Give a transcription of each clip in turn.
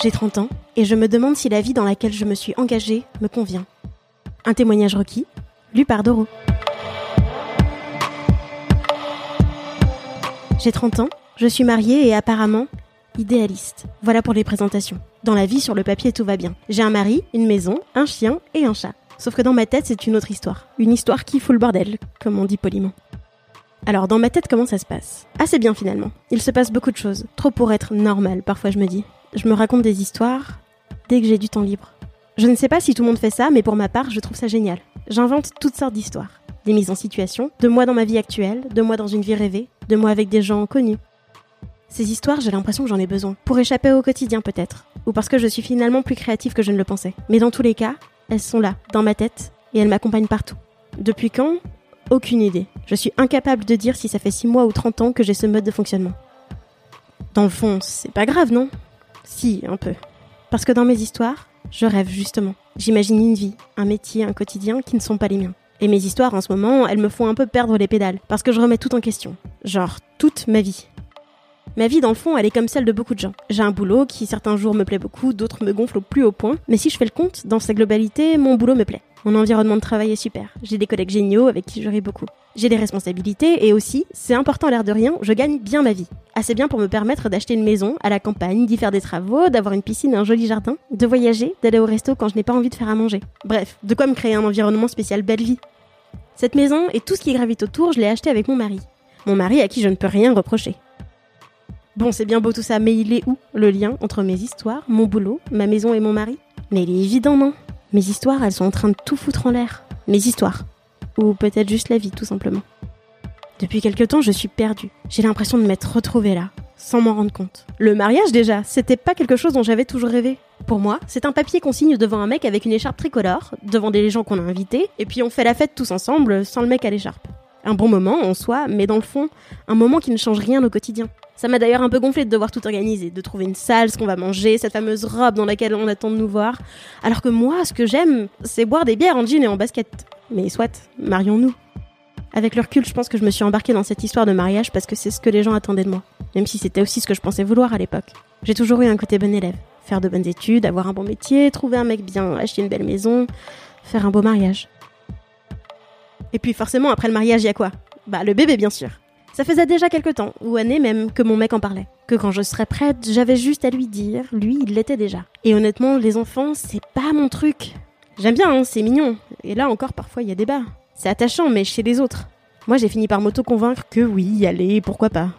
J'ai 30 ans et je me demande si la vie dans laquelle je me suis engagée me convient. Un témoignage requis, lu par Doro. J'ai 30 ans, je suis mariée et apparemment idéaliste. Voilà pour les présentations. Dans la vie, sur le papier, tout va bien. J'ai un mari, une maison, un chien et un chat. Sauf que dans ma tête, c'est une autre histoire. Une histoire qui fout le bordel, comme on dit poliment. Alors, dans ma tête, comment ça se passe? Assez bien finalement. Il se passe beaucoup de choses. Trop pour être normal, parfois je me dis. Je me raconte des histoires dès que j'ai du temps libre. Je ne sais pas si tout le monde fait ça, mais pour ma part, je trouve ça génial. J'invente toutes sortes d'histoires. Des mises en situation, de moi dans ma vie actuelle, de moi dans une vie rêvée, de moi avec des gens connus. Ces histoires, j'ai l'impression que j'en ai besoin. Pour échapper au quotidien peut-être. Ou parce que je suis finalement plus créative que je ne le pensais. Mais dans tous les cas, elles sont là, dans ma tête, et elles m'accompagnent partout. Depuis quand? Aucune idée. Je suis incapable de dire si ça fait 6 mois ou 30 ans que j'ai ce mode de fonctionnement. Dans le fond, c'est pas grave, non? Si, un peu. Parce que dans mes histoires, je rêve justement. J'imagine une vie, un métier, un quotidien qui ne sont pas les miens. Et mes histoires en ce moment, elles me font un peu perdre les pédales, parce que je remets tout en question. Genre, toute ma vie. Ma vie, dans le fond, elle est comme celle de beaucoup de gens. J'ai un boulot qui certains jours me plaît beaucoup, d'autres me gonflent au plus haut point, mais si je fais le compte, dans sa globalité, mon boulot me plaît. Mon environnement de travail est super. J'ai des collègues géniaux avec qui je ris beaucoup. J'ai des responsabilités et aussi, c'est important l'air de rien, je gagne bien ma vie. Assez bien pour me permettre d'acheter une maison à la campagne, d'y faire des travaux, d'avoir une piscine et un joli jardin, de voyager, d'aller au resto quand je n'ai pas envie de faire à manger. Bref, de quoi me créer un environnement spécial belle vie. Cette maison et tout ce qui gravite autour, je l'ai acheté avec mon mari. Mon mari à qui je ne peux rien reprocher. Bon, c'est bien beau tout ça, mais il est où le lien entre mes histoires, mon boulot, ma maison et mon mari? Mais il est évident, non? Mes histoires, elles sont en train de tout foutre en l'air. Mes histoires. Ou peut-être juste la vie, tout simplement. Depuis quelque temps, je suis perdue. J'ai l'impression de m'être retrouvée là, sans m'en rendre compte. Le mariage, déjà, c'était pas quelque chose dont j'avais toujours rêvé. Pour moi, c'est un papier qu'on signe devant un mec avec une écharpe tricolore, devant des gens qu'on a invités, et puis on fait la fête tous ensemble, sans le mec à l'écharpe. Un bon moment en soi, mais dans le fond, un moment qui ne change rien au quotidien. Ça m'a d'ailleurs un peu gonflé de devoir tout organiser, de trouver une salle, ce qu'on va manger, cette fameuse robe dans laquelle on attend de nous voir. Alors que moi, ce que j'aime, c'est boire des bières en jean et en basket. Mais soit, marions-nous. Avec le recul, je pense que je me suis embarquée dans cette histoire de mariage parce que c'est ce que les gens attendaient de moi. Même si c'était aussi ce que je pensais vouloir à l'époque. J'ai toujours eu un côté bon élève. Faire de bonnes études, avoir un bon métier, trouver un mec bien, acheter une belle maison, faire un beau mariage. Et puis forcément, après le mariage, il y a quoi? Bah le bébé, bien sûr. Ça faisait déjà quelque temps, ou années même, que mon mec en parlait. Que quand je serais prête, j'avais juste à lui dire, lui, il l'était déjà. Et honnêtement, les enfants, c'est pas mon truc. J'aime bien, hein, c'est mignon. Et là encore, parfois, il y a débat. C'est attachant, mais chez les autres. Moi, j'ai fini par m'auto-convaincre que oui, allez, pourquoi pas.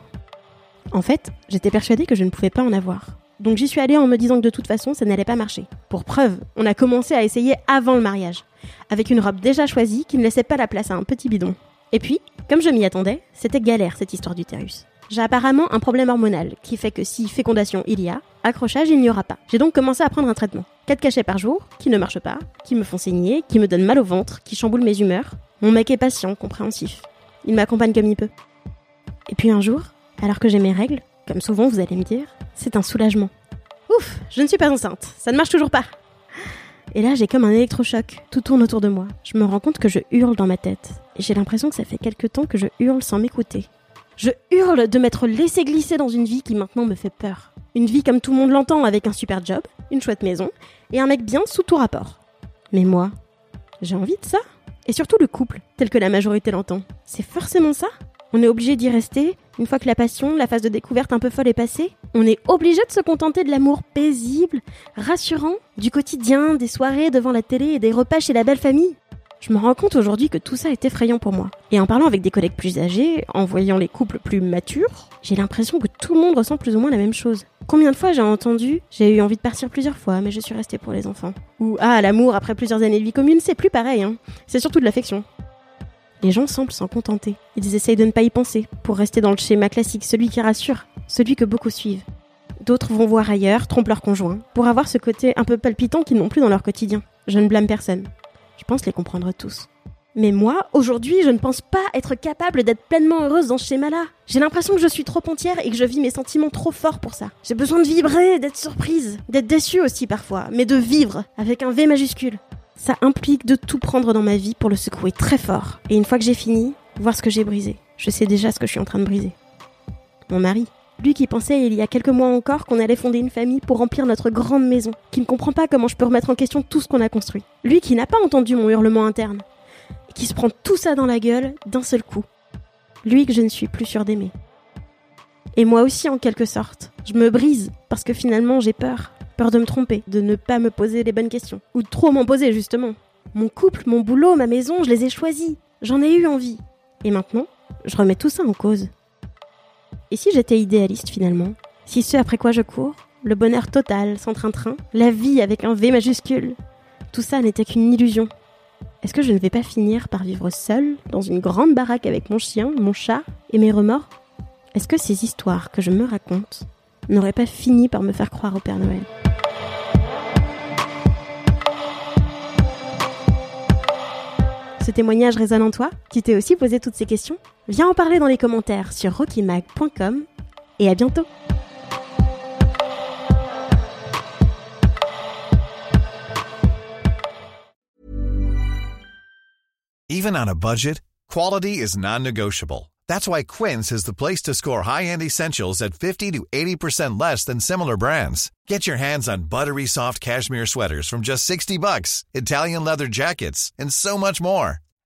En fait, j'étais persuadée que je ne pouvais pas en avoir. Donc j'y suis allée en me disant que de toute façon, ça n'allait pas marcher. Pour preuve, on a commencé à essayer avant le mariage, avec une robe déjà choisie qui ne laissait pas la place à un petit bidon. Et puis, comme je m'y attendais, c'était galère cette histoire d'utérus. J'ai apparemment un problème hormonal qui fait que si fécondation il y a, accrochage il n'y aura pas. J'ai donc commencé à prendre un traitement. 4 cachets par jour, qui ne marchent pas, qui me font saigner, qui me donnent mal au ventre, qui chamboulent mes humeurs. Mon mec est patient, compréhensif. Il m'accompagne comme il peut. Et puis un jour, alors que j'ai mes règles, comme souvent vous allez me dire, c'est un soulagement. Ouf, je ne suis pas enceinte, ça ne marche toujours pas. Et là, j'ai comme un électrochoc. Tout tourne autour de moi. Je me rends compte que je hurle dans ma tête. Et j'ai l'impression que ça fait quelque temps que je hurle sans m'écouter. Je hurle de m'être laissé glisser dans une vie qui maintenant me fait peur. Une vie comme tout le monde l'entend, avec un super job, une chouette maison, et un mec bien sous tout rapport. Mais moi, j'ai envie de ça. Et surtout le couple, tel que la majorité l'entend. C'est forcément ça? On est obligé d'y rester, une fois que la passion, la phase de découverte un peu folle est passée? On est obligé de se contenter de l'amour paisible, rassurant, du quotidien, des soirées devant la télé et des repas chez la belle famille? Je me rends compte aujourd'hui que tout ça est effrayant pour moi. Et en parlant avec des collègues plus âgés, en voyant les couples plus matures, j'ai l'impression que tout le monde ressent plus ou moins la même chose. Combien de fois j'ai entendu J'ai eu envie de partir plusieurs fois, mais je suis restée pour les enfants. Ou Ah, l'amour après plusieurs années de vie commune, c'est plus pareil, hein. C'est surtout de l'affection. Les gens semblent s'en contenter. Ils essayent de ne pas y penser, pour rester dans le schéma classique, celui qui rassure, celui que beaucoup suivent. D'autres vont voir ailleurs, trompent leur conjoint, pour avoir ce côté un peu palpitant qu'ils n'ont plus dans leur quotidien. Je ne blâme personne. Je pense les comprendre tous. Mais moi, aujourd'hui, je ne pense pas être capable d'être pleinement heureuse dans ce schéma-là. J'ai l'impression que je suis trop entière et que je vis mes sentiments trop forts pour ça. J'ai besoin de vibrer, d'être surprise, d'être déçue aussi parfois, mais de vivre avec un V majuscule. Ça implique de tout prendre dans ma vie pour le secouer très fort. Et une fois que j'ai fini, voir ce que j'ai brisé. Je sais déjà ce que je suis en train de briser. Mon mari. Lui qui pensait il y a quelques mois encore qu'on allait fonder une famille pour remplir notre grande maison, qui ne comprend pas comment je peux remettre en question tout ce qu'on a construit. Lui qui n'a pas entendu mon hurlement interne, et qui se prend tout ça dans la gueule d'un seul coup. Lui que je ne suis plus sûre d'aimer. Et moi aussi en quelque sorte. Je me brise parce que finalement j'ai peur. Peur de me tromper, de ne pas me poser les bonnes questions. Ou de trop m'en poser justement. Mon couple, mon boulot, ma maison, je les ai choisis. J'en ai eu envie. Et maintenant, je remets tout ça en cause. Et si j'étais idéaliste finalement? Si ce après quoi je cours Le bonheur total, sans train-train La vie avec un V majuscule Tout ça n'était qu'une illusion. Est-ce que je ne vais pas finir par vivre seule, dans une grande baraque avec mon chien, mon chat et mes remords? Est-ce que ces histoires que je me raconte n'auraient pas fini par me faire croire au Père Noël? Ce témoignage résonne en toi? Tu t'es aussi posé toutes ces questions? Viens en parler dans les commentaires sur rockymag.com et à bientôt Even on a budget, quality is non-negotiable. That's why Quince is the place to score high-end essentials at 50 to 80% less than similar brands. Get your hands on buttery soft cashmere sweaters from just 60 bucks, Italian leather jackets, and so much more.